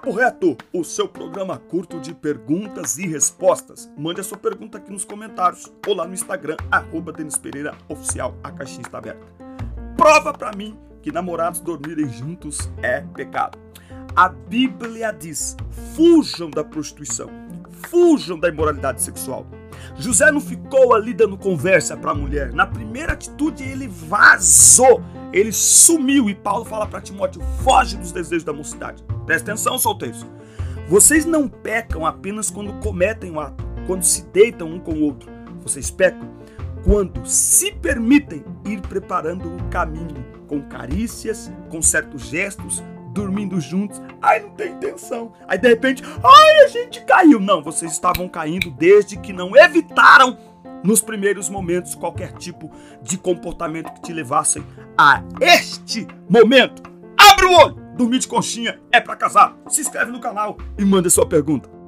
Papo Reto, o seu programa curto de perguntas e respostas. Mande a sua pergunta aqui nos comentários ou lá no Instagram, arroba Denis Pereira Oficial, a caixinha está aberta. Prova para mim que namorados dormirem juntos é pecado. A Bíblia diz: fujam da prostituição, fujam da imoralidade sexual. José não ficou ali dando conversa para a mulher. Na primeira atitude, ele vazou, ele sumiu. E Paulo fala para Timóteo: foge dos desejos da mocidade. Presta atenção, solteiros. Vocês não pecam apenas quando cometem o um ato, quando se deitam um com o outro. Vocês pecam quando se permitem ir preparando o caminho com carícias, com certos gestos, dormindo juntos. Ai, não tem intenção. Aí de repente, ai, a gente caiu. Não, vocês estavam caindo desde que não evitaram nos primeiros momentos qualquer tipo de comportamento que te levassem a este momento. Abre o olho! Dormir de conchinha é para casar. Se inscreve no canal e manda sua pergunta.